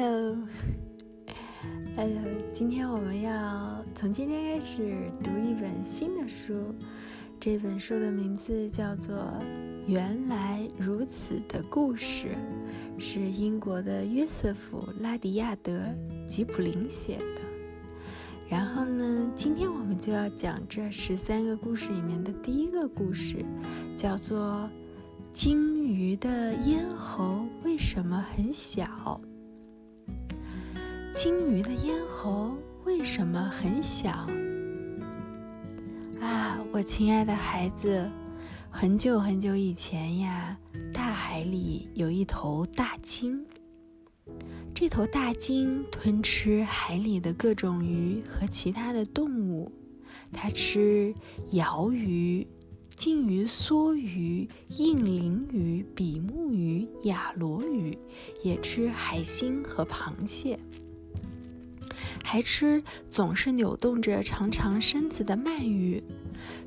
Hello，Hello，今天我们要从今天开始读一本新的书，这本书的名字叫做《原来如此的故事》，是英国的约瑟夫·拉迪亚德·吉普林写的。然后呢，今天我们就要讲这十三个故事里面的第一个故事，叫做。鲸鱼的咽喉为什么很小？鲸鱼的咽喉为什么很小？啊，我亲爱的孩子，很久很久以前呀，大海里有一头大鲸。这头大鲸吞吃海里的各种鱼和其他的动物，它吃鳐鱼。鲸鱼、梭鱼、硬鳞鱼、比目鱼、亚罗鱼，也吃海星和螃蟹，还吃总是扭动着长长身子的鳗鱼。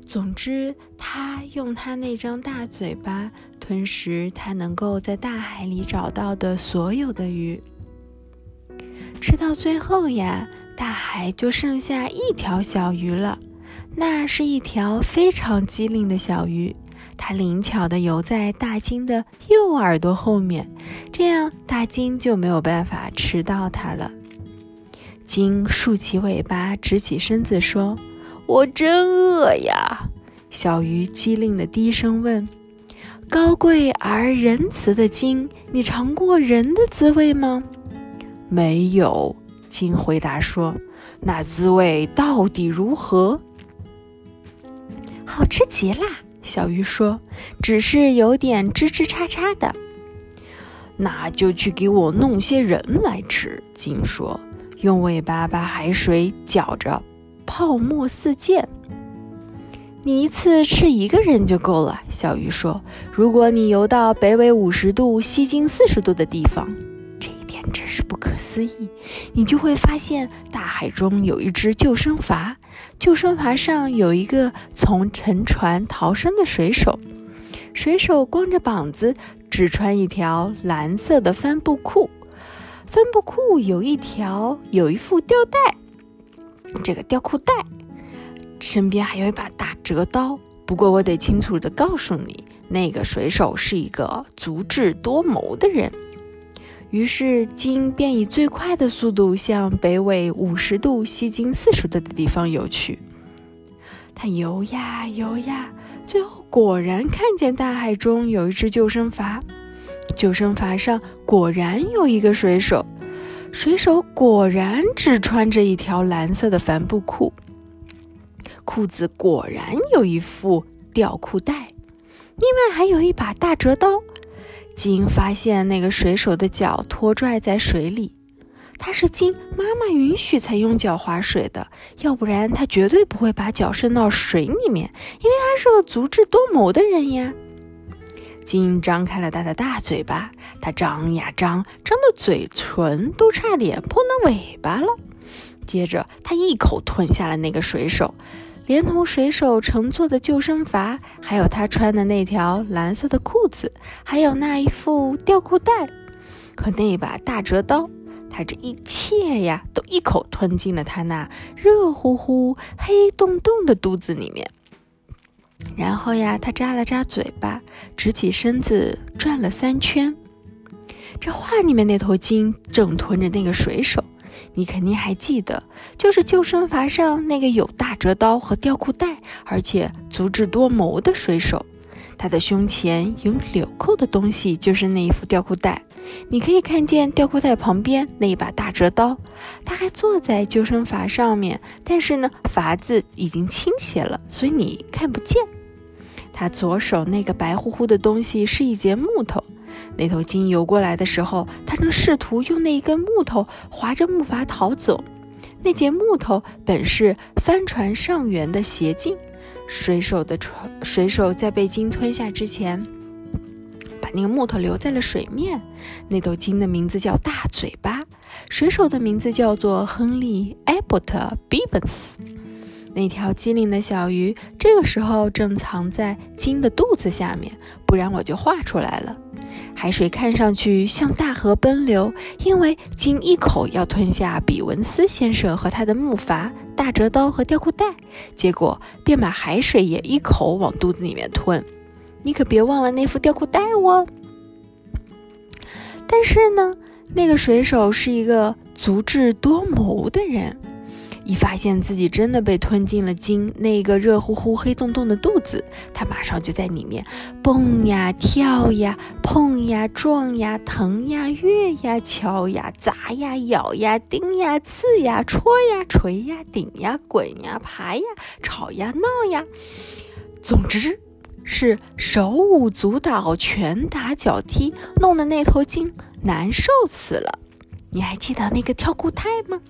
总之，它用它那张大嘴巴吞食它能够在大海里找到的所有的鱼。吃到最后呀，大海就剩下一条小鱼了。那是一条非常机灵的小鱼，它灵巧地游在大鲸的右耳朵后面，这样大鲸就没有办法吃到它了。鲸竖起尾巴，直起身子说：“我真饿呀！”小鱼机灵地低声问：“高贵而仁慈的鲸，你尝过人的滋味吗？”“没有。”鲸回答说。“那滋味到底如何？”好吃极了，小鱼说：“只是有点吱吱叉叉的。”那就去给我弄些人来吃。”鲸说，用尾巴把海水搅着，泡沫四溅。你一次吃一个人就够了，小鱼说：“如果你游到北纬五十度、西经四十度的地方。”这一点真是不可思议！你就会发现，大海中有一只救生筏，救生筏上有一个从沉船逃生的水手，水手光着膀子，只穿一条蓝色的帆布裤，帆布裤有一条有一副吊带，这个吊裤带，身边还有一把大折刀。不过，我得清楚地告诉你，那个水手是一个足智多谋的人。于是，鲸便以最快的速度向北纬五十度、西经四十度的地方游去。它游呀游呀，最后果然看见大海中有一只救生筏。救生筏上果然有一个水手，水手果然只穿着一条蓝色的帆布裤，裤子果然有一副吊裤带，另外还有一把大折刀。金发现那个水手的脚拖拽在水里，他是经妈妈允许才用脚划水的，要不然他绝对不会把脚伸到水里面，因为他是个足智多谋的人呀。鲸张开了他的大嘴巴，他张呀张，张的嘴唇都差点碰到尾巴了。接着，他一口吞下了那个水手。连同水手乘坐的救生筏，还有他穿的那条蓝色的裤子，还有那一副吊裤带和那把大折刀，他这一切呀，都一口吞进了他那热乎乎、黑洞洞的肚子里面。然后呀，他扎了扎嘴巴，直起身子转了三圈。这画里面那头鲸正吞着那个水手。你肯定还记得，就是救生筏上那个有大折刀和吊裤带，而且足智多谋的水手。他的胸前有纽扣的东西，就是那一副吊裤带。你可以看见吊裤带旁边那一把大折刀。他还坐在救生筏上面，但是呢，筏子已经倾斜了，所以你看不见。他左手那个白乎乎的东西是一节木头。那头鲸游过来的时候，他正试图用那一根木头划着木筏逃走。那节木头本是帆船上缘的斜径。水手的船，水手在被鲸吞下之前，把那个木头留在了水面。那头鲸的名字叫大嘴巴，水手的名字叫做亨利·艾伯特·比本斯。那条机灵的小鱼这个时候正藏在鲸的肚子下面，不然我就画出来了。海水看上去像大河奔流，因为鲸一口要吞下比文斯先生和他的木筏、大折刀和吊裤带，结果便把海水也一口往肚子里面吞。你可别忘了那副吊裤带哦。但是呢，那个水手是一个足智多谋的人。一发现自己真的被吞进了鲸那个热乎乎、黑洞洞的肚子，他马上就在里面蹦呀、跳呀、碰呀、撞呀、疼呀、跃呀、敲呀、砸呀、咬呀、钉呀、刺呀、戳呀、锤呀、顶呀、滚呀、爬呀、吵呀、闹呀，总之是手舞足蹈、拳打脚踢，弄得那头鲸难受死了。你还记得那个跳固态吗？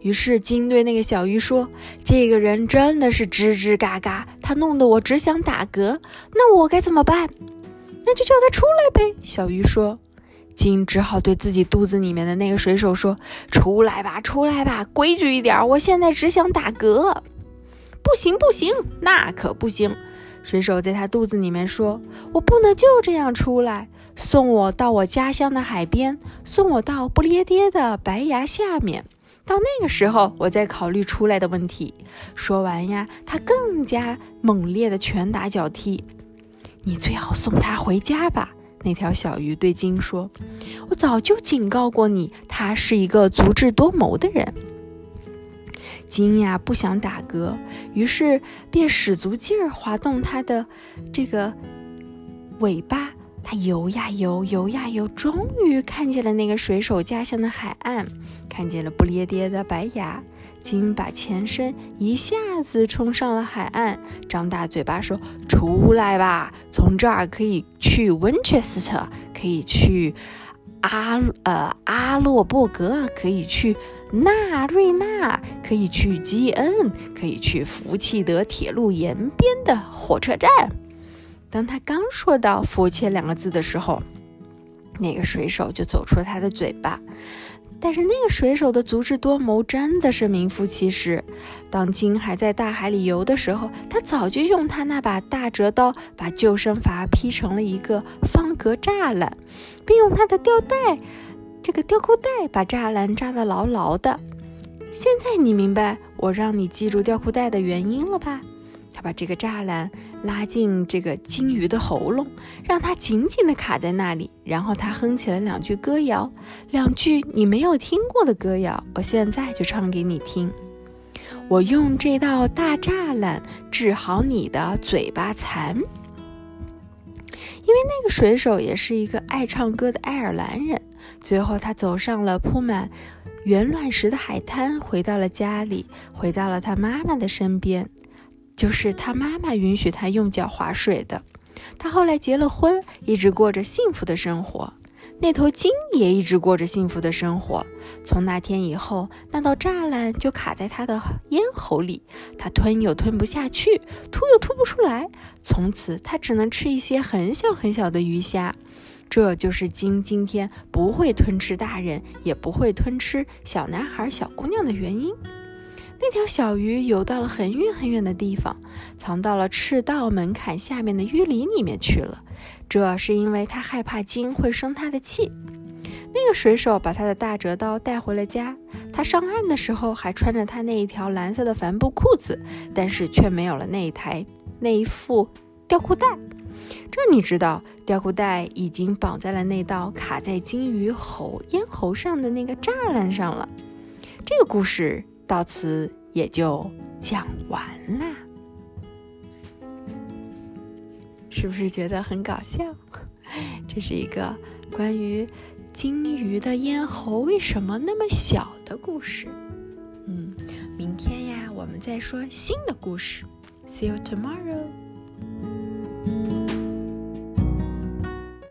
于是鲸对那个小鱼说：“这个人真的是吱吱嘎嘎，他弄得我只想打嗝。那我该怎么办？那就叫他出来呗。”小鱼说。鲸只好对自己肚子里面的那个水手说：“出来吧，出来吧，规矩一点。我现在只想打嗝。”不行，不行，那可不行。水手在他肚子里面说：“我不能就这样出来，送我到我家乡的海边，送我到不列颠的白崖下面。”到那个时候，我再考虑出来的问题。说完呀，他更加猛烈的拳打脚踢。你最好送他回家吧。那条小鱼对鲸说：“我早就警告过你，他是一个足智多谋的人。”鲸呀不想打嗝，于是便使足劲儿滑动它的这个尾巴。它游呀游，游呀游，终于看见了那个水手家乡的海岸，看见了不列颠的白牙。鲸把前身一下子冲上了海岸，张大嘴巴说：“出来吧，从这儿可以去温彻斯特，可以去阿呃阿洛伯格，可以去纳瑞纳，可以去基恩，可以去福气德铁路沿边的火车站。”当他刚说到“佛切”两个字的时候，那个水手就走出了他的嘴巴。但是那个水手的足智多谋真的是名副其实。当鲸还在大海里游的时候，他早就用他那把大折刀把救生筏劈成了一个方格栅栏，并用他的吊带，这个吊裤带把栅栏扎得牢牢的。现在你明白我让你记住吊裤带的原因了吧？他把这个栅栏拉进这个金鱼的喉咙，让它紧紧地卡在那里。然后他哼起了两句歌谣，两句你没有听过的歌谣。我现在就唱给你听。我用这道大栅栏治好你的嘴巴残。因为那个水手也是一个爱唱歌的爱尔兰人。最后，他走上了铺满圆卵石的海滩，回到了家里，回到了他妈妈的身边。就是他妈妈允许他用脚划水的。他后来结了婚，一直过着幸福的生活。那头鲸也一直过着幸福的生活。从那天以后，那道栅栏就卡在他的咽喉里，他吞又吞不下去，吐又吐不出来。从此，他只能吃一些很小很小的鱼虾。这就是鲸今天不会吞吃大人，也不会吞吃小男孩、小姑娘的原因。那条小鱼游到了很远很远的地方，藏到了赤道门槛下面的淤泥里面去了。这是因为它害怕鲸会生它的气。那个水手把他的大折刀带回了家。他上岸的时候还穿着他那一条蓝色的帆布裤子，但是却没有了那一台那一副吊裤带。这你知道，吊裤带已经绑在了那道卡在鲸鱼喉咽喉上的那个栅栏上了。这个故事。到此也就讲完啦，是不是觉得很搞笑？这是一个关于金鱼的咽喉为什么那么小的故事。嗯，明天呀，我们再说新的故事。See you tomorrow.